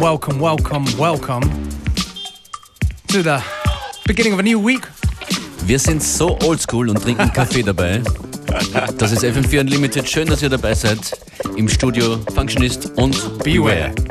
Welcome, welcome, welcome, to the beginning of a new week. Wir sind so oldschool und trinken Kaffee dabei. Das ist FM4 Unlimited. Schön, dass ihr dabei seid. Im Studio Functionist und Beware. I'm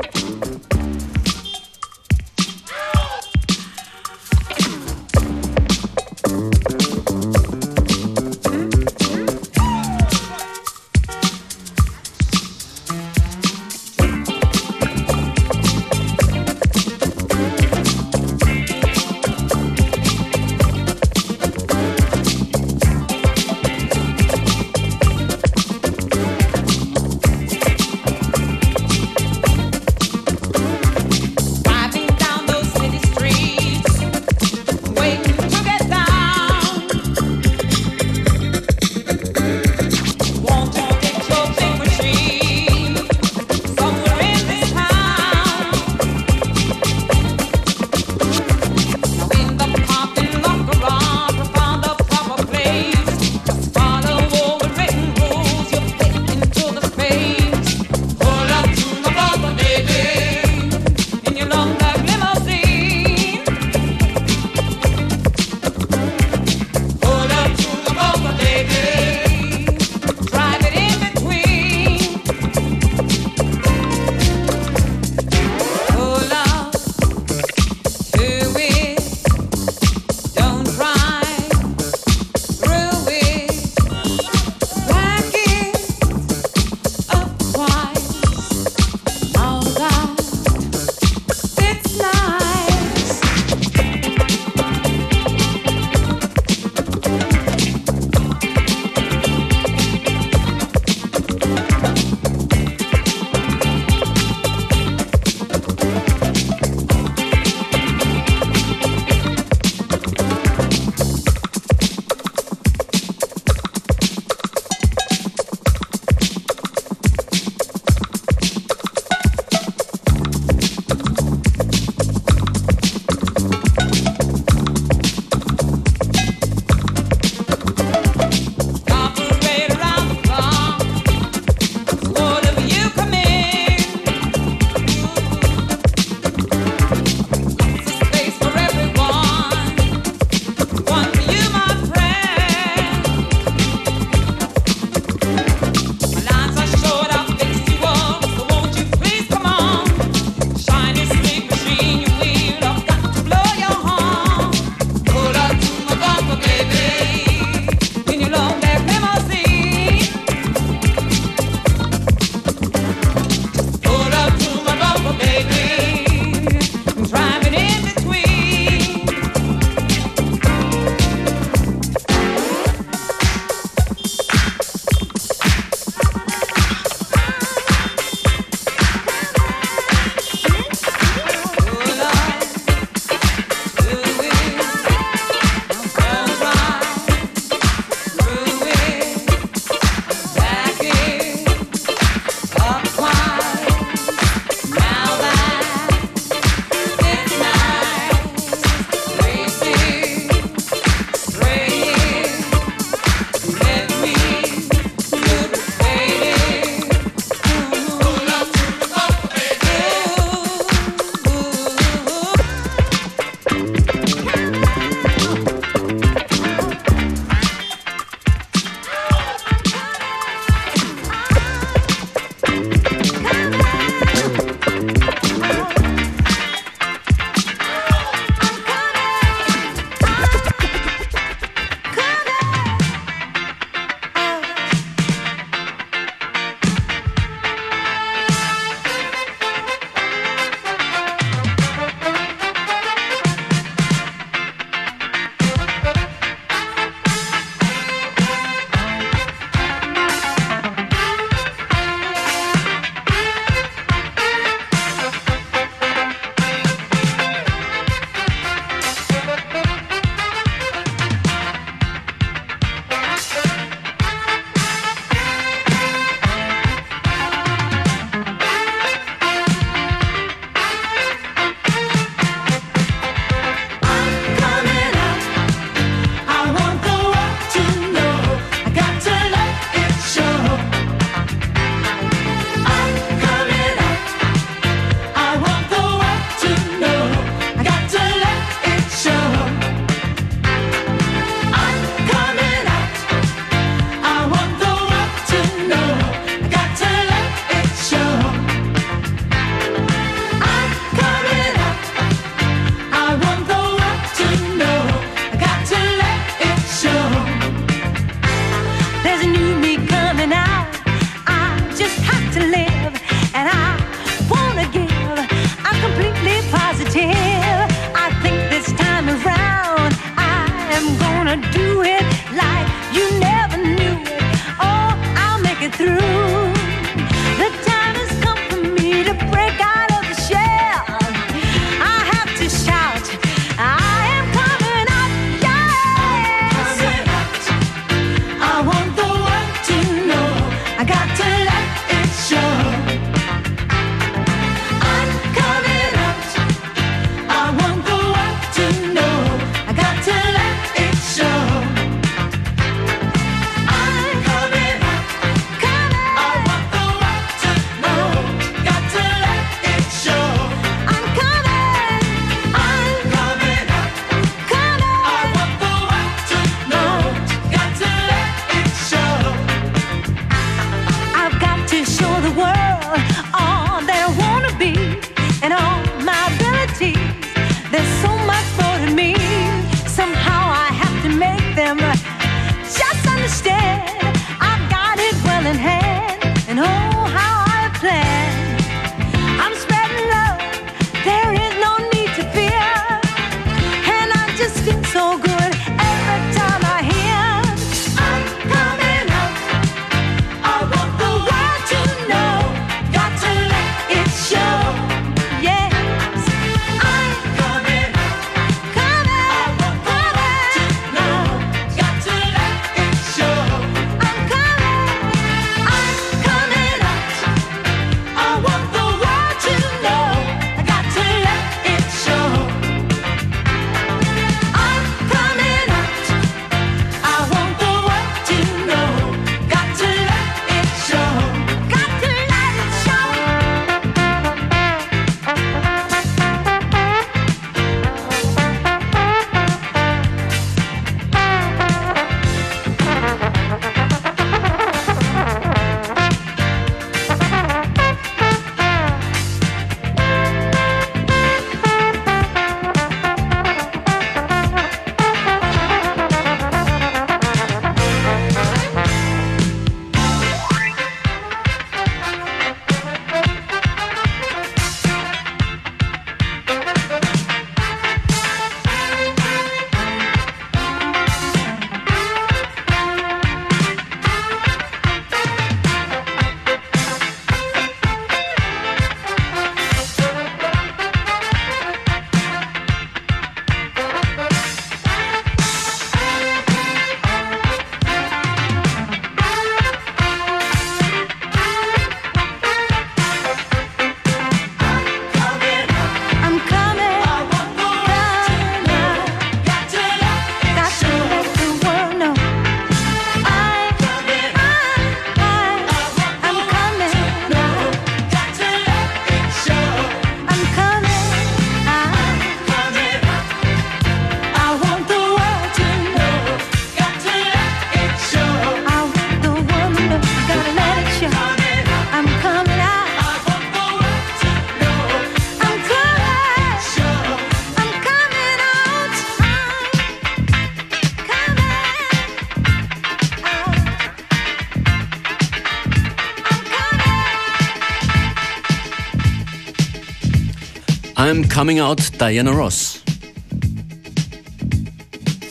Coming Out, Diana Ross.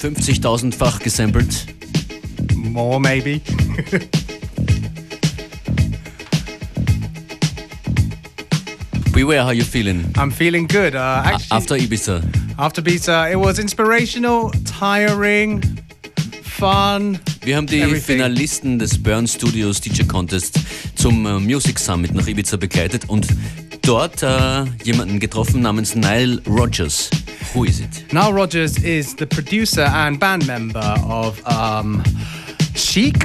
50.000-fach gesampelt. More, maybe. Beware how you feeling. I'm feeling good. Uh, actually, After Ibiza. after Ibiza, it was inspirational, tiring, fun. Wir haben die Everything. Finalisten des Burn Studios DJ Contest zum äh, Music Summit nach Ibiza begleitet und dort äh, jemanden getroffen namens Nile Rodgers. Who is it? Nile Rodgers is the producer and band member of um, Chic,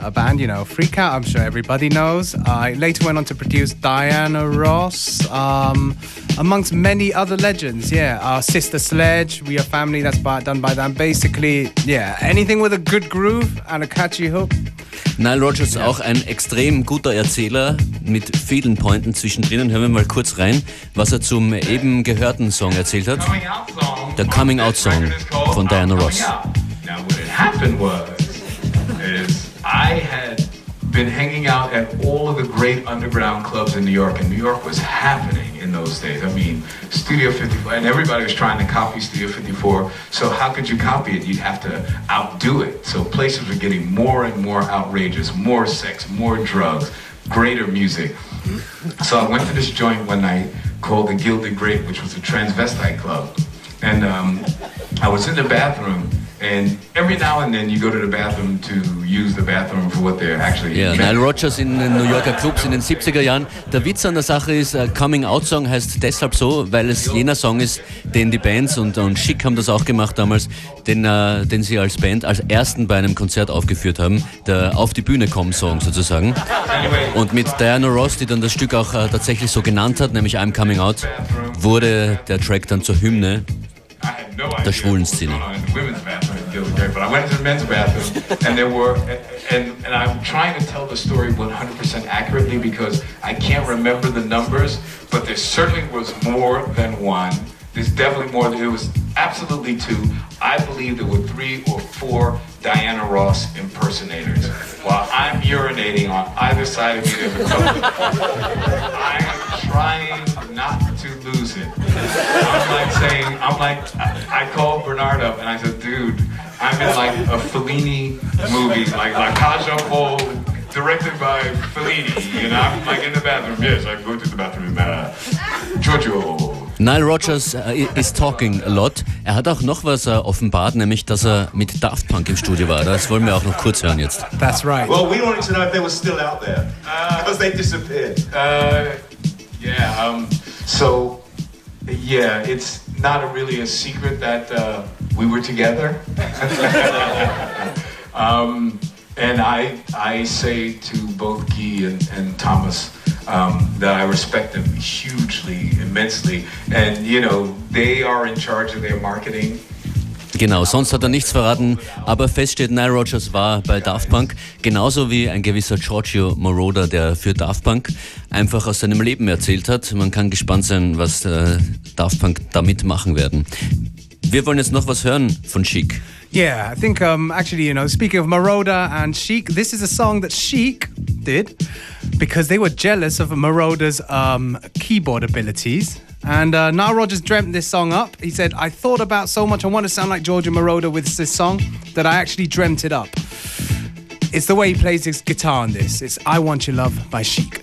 a band, you know, Freak Out, I'm sure everybody knows. I later went on to produce Diana Ross, um, amongst many other legends. Yeah, our Sister Sledge, We Are Family, that's by, done by them. Basically, yeah, anything with a good groove and a catchy hook. Nile Rogers auch ein extrem guter Erzähler mit vielen Pointen zwischendrin. Hören wir mal kurz rein, was er zum eben gehörten Song erzählt hat. The Coming Out Song von Diana Ross. Now, what had happened was, is I had been hanging out at all of the great underground clubs in New York, and New York was happening in those days. I mean, Studio 54, and everybody was trying to copy Studio 54. So how could you copy it? You'd have to outdo it. So places were getting more and more outrageous, more sex, more drugs, greater music. So I went to this joint one night called the Gilded Grape, which was a transvestite club. And um, I was in the bathroom, and every now and then you go to the bathroom to use the bathroom for what they're actually Ja, Nile Rogers in den New Yorker Clubs in den 70er Jahren. Der Witz an der Sache ist, äh, Coming Out Song heißt deshalb so, weil es jener Song ist, den die Bands und, und Chic haben das auch gemacht damals, den, äh, den sie als Band als ersten bei einem Konzert aufgeführt haben. Der Auf die Bühne kommen Song sozusagen. Und mit Diana Ross, die dann das Stück auch äh, tatsächlich so genannt hat, nämlich I'm Coming Out, wurde der Track dann zur Hymne. I had no idea Der schwulen Szene. going on in the women's bathroom at Gilded Grape, but I went to the men's bathroom, and there were, and, and I'm trying to tell the story 100% accurately because I can't remember the numbers, but there certainly was more than one. There's definitely more. Than it was absolutely two. I believe there were three or four Diana Ross impersonators. While I'm urinating on either side of me, there's a couple. Trying not to lose it. I'm like saying, I'm like, I, I called Bernard up and I said, dude, I'm in like a Fellini movie, like La aux Folles, directed by Fellini. You know, I'm like in the bathroom. Yes, I go to the bathroom. Uh, Giorgio. Nile Rogers äh, is talking a lot. Er hat auch noch was äh, offenbart, nämlich dass er mit Daft Punk im Studio war. Das wollen wir auch noch kurz hören jetzt. That's right. Well, we wanted to know if they were still out there because they disappeared. Uh, yeah. Um, so, yeah, it's not a really a secret that uh, we were together. um, and I, I say to both Guy and, and Thomas um, that I respect them hugely, immensely, and you know they are in charge of their marketing. Genau, sonst hat er nichts verraten, aber fest steht, Nile Rogers war bei Daft Punk, genauso wie ein gewisser Giorgio Moroder, der für Daft Punk einfach aus seinem Leben erzählt hat. Man kann gespannt sein, was äh, Daft Punk damit machen werden. Wir wollen jetzt noch was hören von Chic. Yeah, I think um, actually, you know, speaking of Marauder and Chic, this is a song that Chic did because they were jealous of Marauder's um, keyboard abilities. And uh, Nile dreamt this song up. He said, I thought about so much, I want to sound like Giorgio Moroder with this song, that I actually dreamt it up. It's the way he plays his guitar on this. It's I Want Your Love by Chic.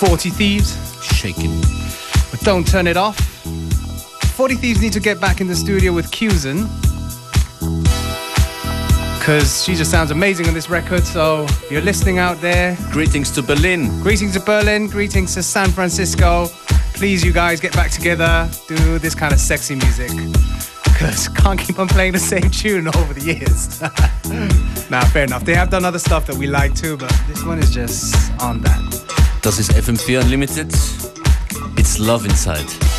40 Thieves. Shaking. But don't turn it off. 40 Thieves need to get back in the studio with Cusin. Because she just sounds amazing on this record. So if you're listening out there, Greetings to Berlin. greetings to Berlin, greetings to San Francisco. Please, you guys, get back together, do this kind of sexy music. Because can't keep on playing the same tune over the years. nah, fair enough. They have done other stuff that we like too, but this one is just on that. Das ist FM4 Unlimited. It's Love Inside.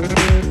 Thank you.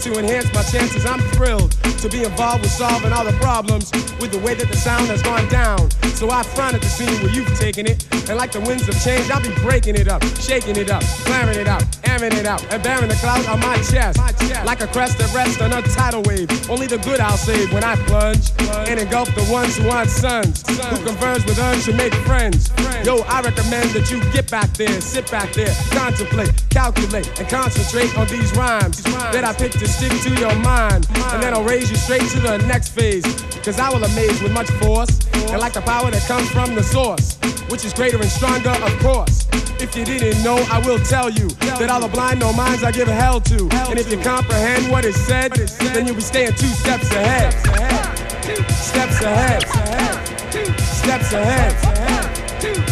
To enhance my chances, I'm thrilled to be involved with solving all the problems with the way that the sound has gone down. So I frown at the scene where you've taken it. And like the winds of change, I'll be breaking it up, shaking it up, clearing it out, airing it out, and bearing the clouds on my chest. Like a crest that rests on a tidal wave. Only the good I'll save when I plunge and engulf the ones who aren't sons. Who converse with us to make friends. Yo, I recommend that you get back there, sit back there, contemplate, calculate, and concentrate on these rhymes that I pick to stick to your mind. And then I'll raise you straight to the next phase. Cause I will amaze with much force. And like the power that comes from the source, which is greater and stronger, of course. If you didn't know, I will tell you that all the blind no minds I give a hell to. And if you comprehend what is said, then you'll be staying two steps ahead. Steps ahead. Steps ahead. I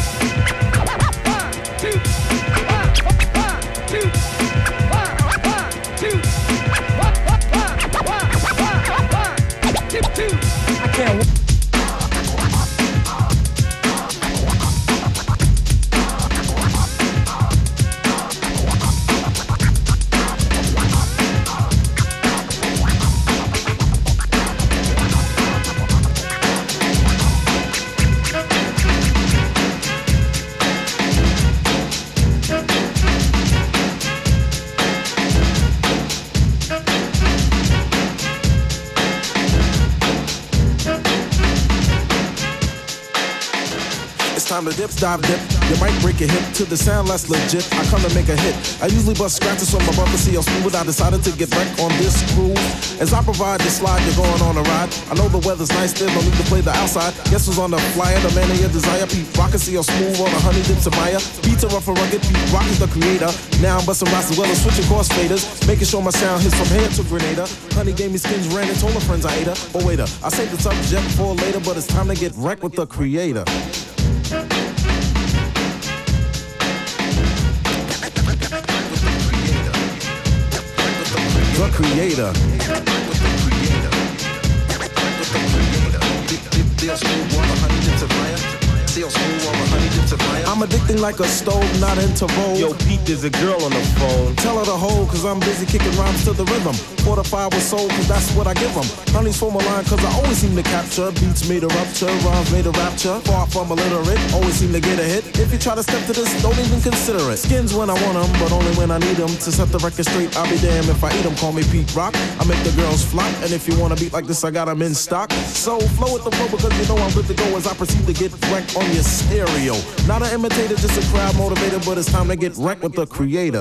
It's time to dip, dive, dip. You might break your hip to the sound less legit. I come to make a hit. I usually bust scratches from my brother CL Smooth. I decided to get back on this groove. As I provide the slide, you're going on a ride. I know the weather's nice there, no need to play the outside. Guess who's on the flyer? The man of your desire. Pete and CL Smooth on a honey dip to Maya. Beats are rough and rugged. Pete Rock is the creator. Now I'm busting rocks as well as switching crossfaders. Making sure my sound hits from here to Grenada. Honey gave me skins, ran and told her friends I ate her. But wait, uh, I saved the subject for later, but it's time to get wrecked with the creator. The creator. I'm addicting like a stove, not into vogue. Yo, Pete, there's a girl on the phone. Tell her to hold, cause I'm busy kicking rhymes to the rhythm. Fortified with soul, cause that's what I give them. Honey's for my line, cause I always seem to capture. Beats made a rupture, rhymes made a rapture. Far from illiterate, always seem to get a hit. If you try to step to this, don't even consider it. Skins when I want them, but only when I need them. To set the record straight, I'll be damned if I eat them. Call me Pete Rock. I make the girls flop, and if you wanna beat like this, I got them in stock. So flow with the flow because you know I'm good to go as I proceed to get wrecked on your stereo. Not an imitator, just a crowd motivator, but it's time to get wrecked with the creator.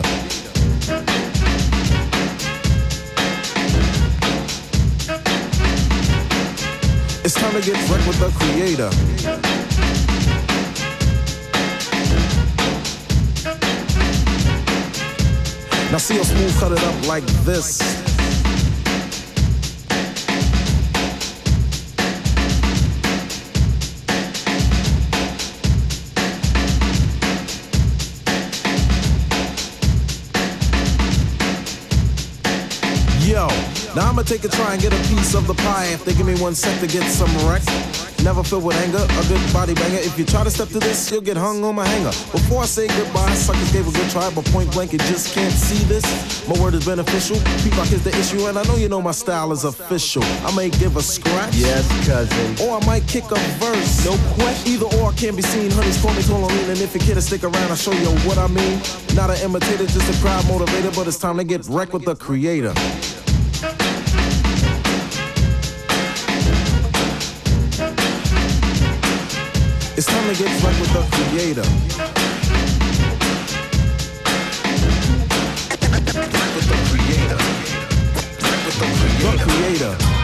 It's time to get wrecked with the creator. Now see how smooth cut it up like this. Now I'ma take a try and get a piece of the pie. If they give me one sec to get some wreck. Never filled with anger, a good body banger. If you try to step to this, you'll get hung on my hanger. Before I say goodbye, suckers gave a good try, but point blank, you just can't see this. My word is beneficial. Pete Rock is the issue, and I know you know my style is official. I may give a scratch. Yes, cousin. Or I might kick a verse. No question. Either or can be seen. Honey's call me Tolamine, and if you care to stick around, I'll show you what I mean. Not an imitator, just a crowd motivator, but it's time to get wrecked with the creator. It's time to get wrecked with the creator. Wrecked with the creator. Wrecked with the creator. The creator.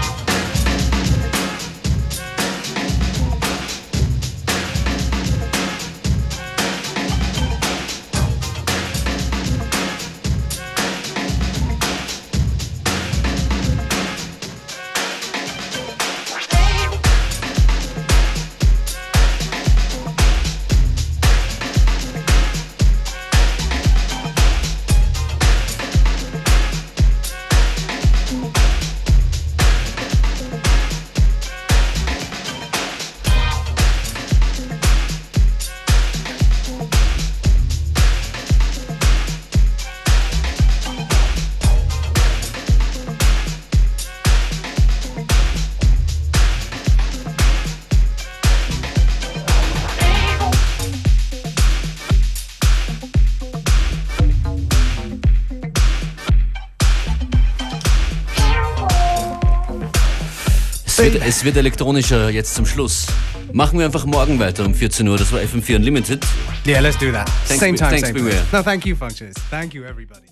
Es wird, elektronischer jetzt zum Schluss. Machen wir einfach morgen weiter um 14 Uhr. Das war FM4 Unlimited. Yeah, let's do that. Thanks, same time, thanks, same place. No, thank you, Functionist. Thank you, everybody.